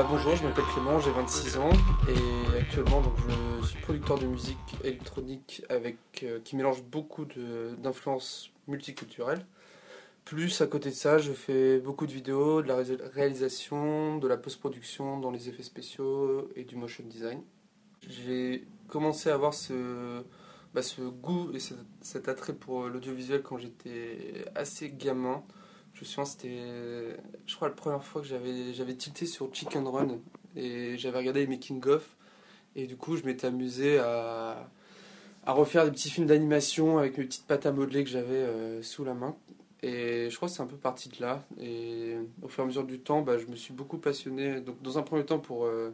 bah, bonjour, je m'appelle Clément, j'ai 26 ans et actuellement donc, je suis producteur de musique électronique avec, euh, qui mélange beaucoup d'influences multiculturelles. Plus à côté de ça, je fais beaucoup de vidéos, de la ré- réalisation, de la post-production dans les effets spéciaux et du motion design. J'ai commencé à avoir ce, bah, goût et cet, attrait pour l'audiovisuel quand j'étais assez gamin. Je me souviens, c'était, je crois, la première fois que j'avais, tilté sur Chicken Run et j'avais regardé making-of. Et du coup, je m'étais amusé à, refaire des petits films d'animation avec mes petites pattes à modeler que j'avais euh, sous la main. Et je crois que c'est un peu parti de là. Et au fur et à mesure du temps, bah, je me suis beaucoup passionné. Donc, dans un premier temps, pour, euh,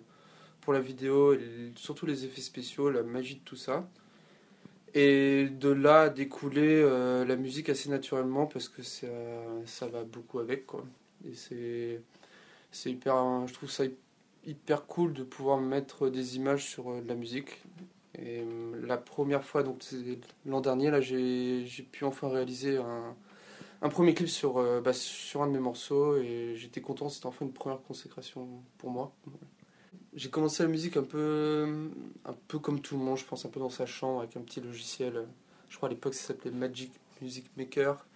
pour la vidéo, surtout les effets spéciaux, la magie de tout ça. Et de là a découlé euh, la musique assez naturellement parce que ça, ça va beaucoup avec. Quoi. Et c'est, hyper, je trouve ça hyper cool de pouvoir mettre des images sur euh, de la musique. Et la première fois, donc l'an dernier, là, j'ai, j'ai pu enfin réaliser un, un premier clip sur, euh, bah, sur un de mes morceaux et j'étais content, c'était enfin une première consécration pour moi. J'ai commencé la musique un peu, un peu comme tout le monde, je pense, un peu dans sa chambre avec un petit logiciel. Je crois à l'époque ça s'appelait Magic Music Maker.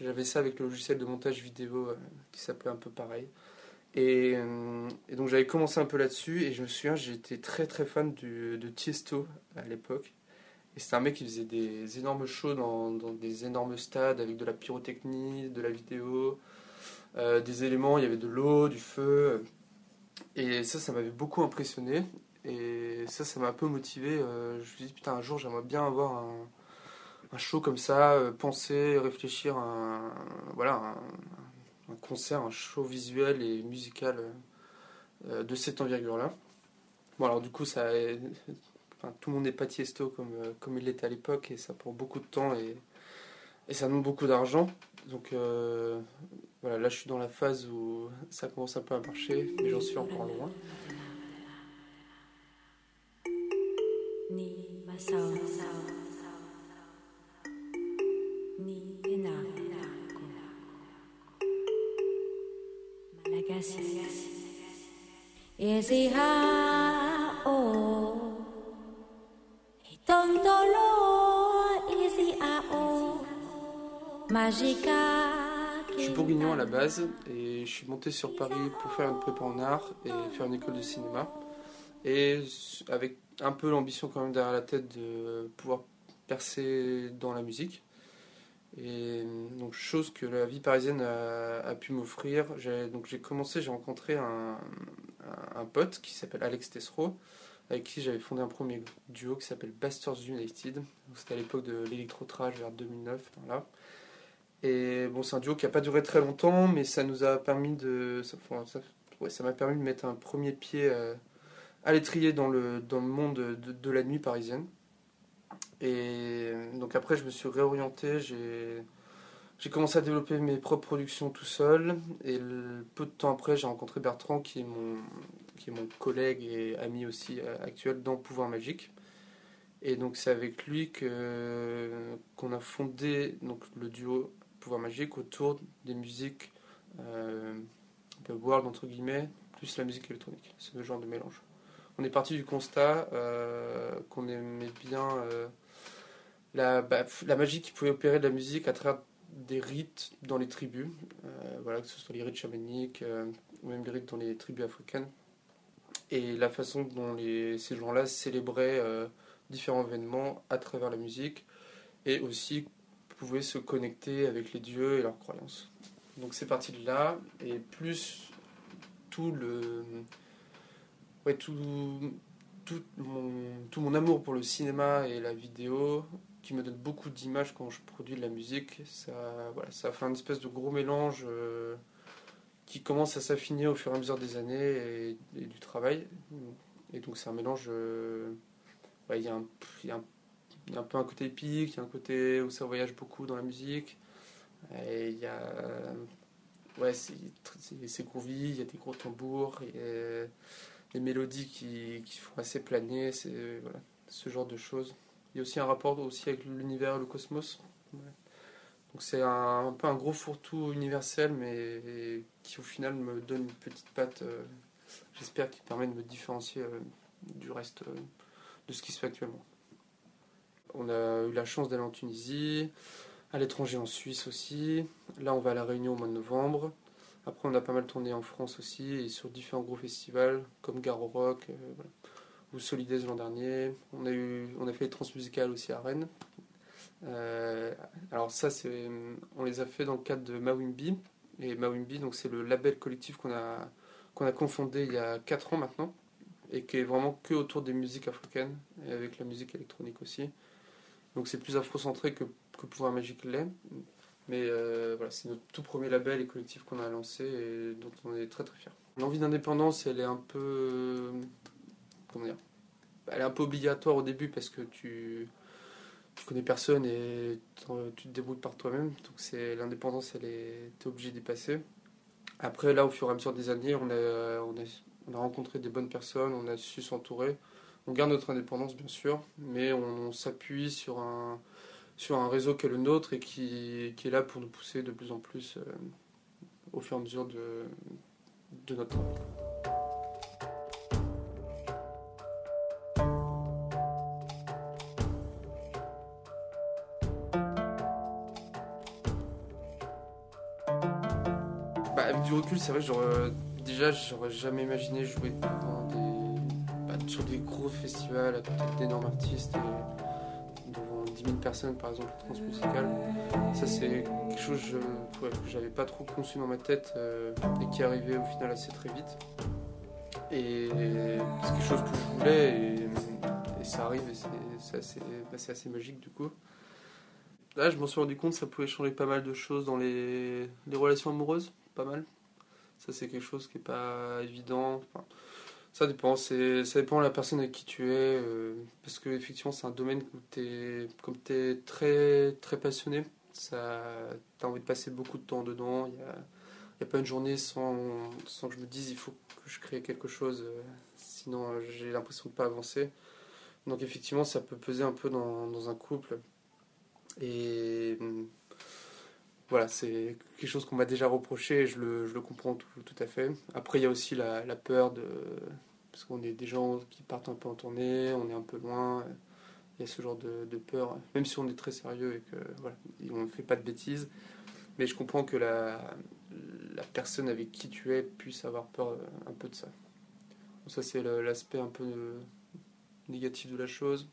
J'avais ça avec le logiciel de montage vidéo euh, qui s'appelait un peu pareil. Et, euh, donc j'avais commencé un peu là-dessus et je me souviens, j'étais très très fan de Tiesto à l'époque. Et c'était un mec qui faisait des énormes shows dans, des énormes stades avec de la pyrotechnie, de la vidéo, euh, des éléments, il y avait de l'eau, du feu. Et ça, ça m'avait beaucoup impressionné. Et ça, ça m'a un peu motivé. Euh, je me suis dit, putain, un jour, j'aimerais bien avoir un, show comme ça, euh, penser, réfléchir à un, voilà, un, concert, un show visuel et musical de cette envergure-là. Bon, alors du coup, ça, enfin, tout le monde n'est pas tiesto comme, euh, comme il l'était à l'époque, et ça prend beaucoup de temps et, et ça demande beaucoup d'argent. Donc euh, voilà, là je suis dans la phase où ça commence un peu à marcher, mais j'en suis encore loin. Je suis bourguignon à la base et je suis monté sur Paris pour faire une prépa en art et faire une école de cinéma. Et avec un peu l'ambition quand même derrière la tête de pouvoir percer dans la musique. Et donc chose que la vie parisienne a, a pu m'offrir. J'ai- Donc j'ai commencé, j'ai rencontré un, pote qui s'appelle Alex Tessereau, avec qui j'avais fondé un premier duo qui s'appelle Bastards United. C'était à l'époque de l'électro-trash vers 2009. Voilà. Et bon, c'est un duo qui n'a pas duré très longtemps, mais ça nous a permis de. Ça, m'a permis de mettre un premier pied euh, à l'étrier dans le, dans le monde de, la nuit parisienne. Et donc après, je me suis réorienté, j'ai. Commencé à développer mes propres productions tout seul et peu de temps après j'ai rencontré Bertrand qui est mon, qui est mon collègue et ami aussi euh, actuel dans Pouvoir Magique. Et donc c'est avec lui que qu'on a fondé donc le duo Pouvoir Magique autour des musiques euh, un peu world entre guillemets plus la musique électronique, ce genre de mélange. On est parti du constat euh, qu'on aimait bien euh, la, bah, la magie qui pouvait opérer de la musique à travers des rites dans les tribus, euh, voilà, que ce soit les rites chamaniques euh, ou même les rites dans les tribus africaines, et la façon dont les, ces gens-là célébraient euh, différents événements à travers la musique, et aussi pouvaient se connecter avec les dieux et leurs croyances. Donc c'est parti de là, et plus tout le... Ouais, tout, tout, mon, tout mon amour pour le cinéma et la vidéo, qui me donne beaucoup d'images quand je produis de la musique. Ça, voilà, ça fait un espèce de gros mélange euh, qui commence à s'affiner au fur et à mesure des années et, du travail. Et donc c'est un mélange. euh, Il y, a il y a un peu un côté épique, il y a un côté où ça voyage beaucoup dans la musique. Et il y a ouais, c'est groovy, il y a des gros tambours, il y a des mélodies qui, qui font assez planer, c'est voilà, ce genre de choses. Il y a aussi un rapport aussi avec l'univers le cosmos. Donc c'est un, un peu un gros fourre-tout universel, mais qui au final me donne une petite patte, euh, j'espère, qui permet de me différencier euh, du reste euh, de ce qui se fait actuellement. On a eu la chance d'aller en Tunisie, à l'étranger en Suisse aussi. Là, on va à La Réunion au mois de novembre. Après, on a pas mal tourné en France aussi et sur différents gros festivals comme Garo Rock euh, voilà. ou Solidaise l'an dernier. On a, fait les transmusicales aussi à Rennes. Euh, alors ça, on les a fait dans le cadre de Mawimbi. Et Mawimbi, c'est le label collectif qu'on a, qu'on a confondé il y a 4 ans maintenant et qui est vraiment que autour des musiques africaines et avec la musique électronique aussi. Donc c'est plus afrocentré que, que Pouvoir Magique l'est. Mais euh, voilà, c'est notre tout premier label et collectif qu'on a lancé et dont on est très très fiers. L'envie d'indépendance, elle est un peu. Comment dire Elle est un peu obligatoire au début parce que tu, tu connais personne et tu te débrouilles par toi-même. Donc c'est l'indépendance, elle est. T'es obligé d'y passer. Après, là, au fur et à mesure des années, on a, on a, on a rencontré des bonnes personnes, on a su s'entourer. On garde notre indépendance, bien sûr, mais on, s'appuie sur un, sur un réseau qui est le nôtre et qui, qui est là pour nous pousser de plus en plus euh, au fur et à mesure de, de notre travail. Bah, avec du recul, c'est vrai j'aurais- déjà, j'aurais jamais imaginé jouer devant sur des gros festivals à côté d'énormes artistes devant 10 000 personnes, par exemple, transmusicales. Ça, c'est quelque chose que j'avais pas trop conçu dans ma tête euh, et qui arrivé au final assez très vite. Et c'est quelque chose que je voulais et, ça arrive et c'est c'est assez, bah, c'est assez magique du coup. Là, je m'en suis rendu compte, ça pouvait changer pas mal de choses dans les, relations amoureuses, pas mal. Ça, c'est quelque chose qui est pas évident. Ça dépend, ça dépend de la personne avec qui tu es. euh, parce que, effectivement, c'est un domaine où t'es, comme tu es très, très passionné, tu as envie de passer beaucoup de temps dedans. Il n'y a, a pas une journée sans, sans que je me dise il faut que je crée quelque chose, euh, sinon euh, j'ai l'impression de pas avancer. Donc, effectivement, ça peut peser un peu dans, dans un couple. Et hum, voilà, c'est quelque chose qu'on m'a déjà reproché et je le, je le comprends tout, à fait. Après, il y a aussi la peur de. Parce qu'on est des gens qui partent un peu en tournée, on est un peu loin. Il y a ce genre de, peur, même si on est très sérieux et que voilà, on ne fait pas de bêtises. Mais je comprends que la, personne avec qui tu es puisse avoir peur euh, un peu de ça. Ça, c'est l'aspect un peu euh, négatif de la chose.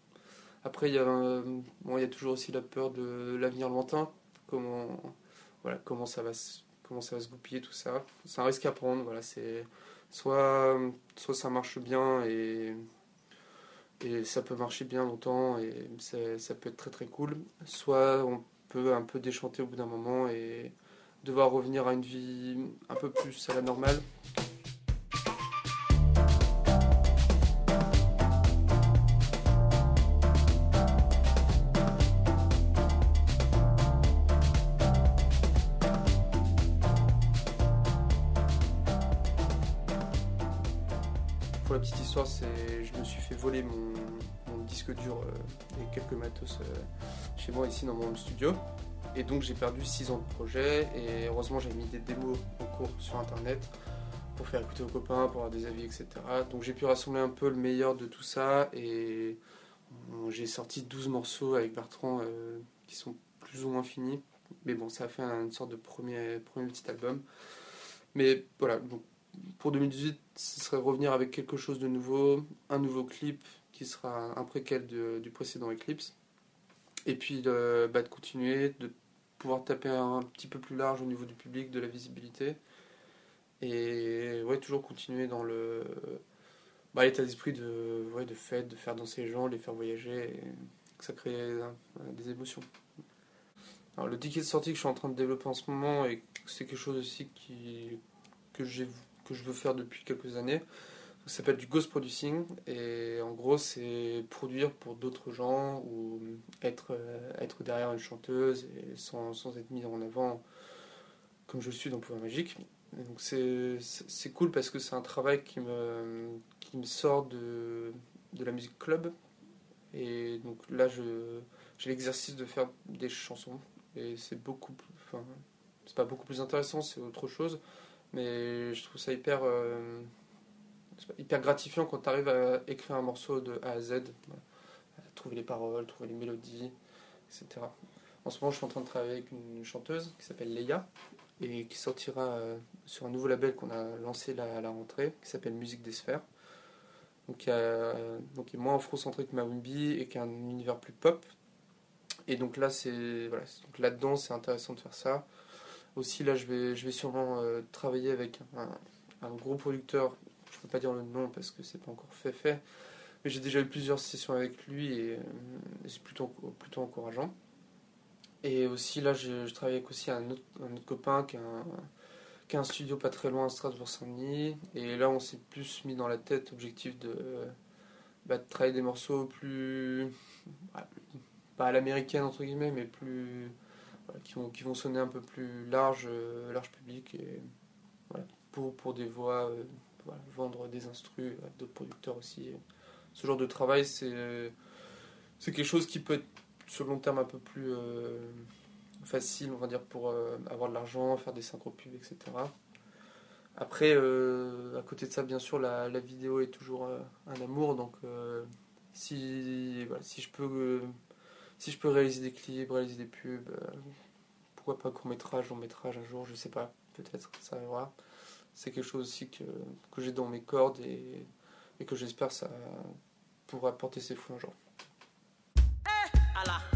Après, il y, a, euh, il y a toujours aussi la peur de l'avenir lointain. Comment, ça va se, goupiller, tout ça. C'est un risque à prendre. Soit, soit ça marche bien et, et ça peut marcher bien longtemps et ça, peut être très très cool. Soit on peut un peu déchanter au bout d'un moment et devoir revenir à une vie un peu plus à la normale. Petite histoire, c'est je me suis fait voler mon, disque dur euh, et quelques matos euh, chez moi ici dans mon studio. Et donc j'ai perdu 6 ans de projet et heureusement j'ai mis des démos en cours sur internet pour faire écouter aux copains, pour avoir des avis, etc. Donc j'ai pu rassembler un peu le meilleur de tout ça et euh, j'ai sorti 12 morceaux avec Bertrand qui sont plus ou moins finis. Mais bon, ça a fait une sorte de premier, premier petit album. Mais voilà, donc pour 2018, ce serait revenir avec quelque chose de nouveau, un nouveau clip qui sera un préquel du précédent Eclipse. Et puis de, bah, de continuer, de pouvoir taper un petit peu plus large au niveau du public, de la visibilité. Et ouais, toujours continuer dans le bah, l'état d'esprit de, ouais, de fête, de faire danser les gens, les faire voyager, que ça crée euh, des émotions. Alors, le ticket de sortie que je suis en train de développer en ce moment, et c'est quelque chose aussi qui, que, j'ai, que je veux faire depuis quelques années, ça s'appelle du ghost producing, et en gros, c'est produire pour d'autres gens ou être, euh, être derrière une chanteuse sans, sans être mis en avant comme je le suis dans Pouvoir Magique. Donc c'est cool parce que c'est un travail qui me, qui me sort de, de la musique club. Et donc là, j'ai l'exercice de faire des chansons. Et c'est beaucoup. Enfin, c'est pas beaucoup plus intéressant, c'est autre chose. Mais je trouve ça hyper. euh, hyper gratifiant quand tu arrives à écrire un morceau de A à Z. À trouver les paroles, trouver les mélodies, etc. En ce moment, je suis en train de travailler avec une chanteuse qui s'appelle Leia et qui sortira euh, sur un nouveau label qu'on a lancé à la rentrée qui s'appelle Musique des Sphères. Donc, qui donc est moins afrocentré que Mawimbi et qui a un univers plus pop. Et donc là, c'est- donc là-dedans, c'est intéressant de faire ça. Aussi, là, je vais, je vais sûrement euh, travailler avec un, gros producteur. Je peux pas dire le nom parce que c'est pas encore fait fait. Mais j'ai déjà eu plusieurs sessions avec lui et, euh, c'est plutôt, plutôt encourageant. Et aussi, là, je, travaille avec aussi un autre, copain qui a, un, qui a un studio pas très loin à Strasbourg-Saint-Denis. Et là, on s'est plus mis dans la tête objectif de, bah, de travailler des morceaux plus. bah, pas à l'américaine, entre guillemets, mais plus. Qui, vont, sonner un peu plus large, euh, large public. Et pour, pour des voix, euh, vendre des instrus à d'autres producteurs aussi. Ce genre de travail, c'est c'est quelque chose qui peut être sur le long terme un peu plus euh, facile, on va dire, pour avoir de l'argent, faire des synchro pubs, etc. Après, à côté de ça, bien sûr, la, la vidéo est toujours un amour, donc si, voilà, si, je peux, si je peux réaliser des clips, réaliser des pubs, euh, pourquoi pas court métrage, long métrage un jour, je sais pas, peut-être, ça arrivera. C'est quelque chose aussi que, que j'ai dans mes cordes et, et que j'espère ça pourra porter ses fruits un jour. Allah.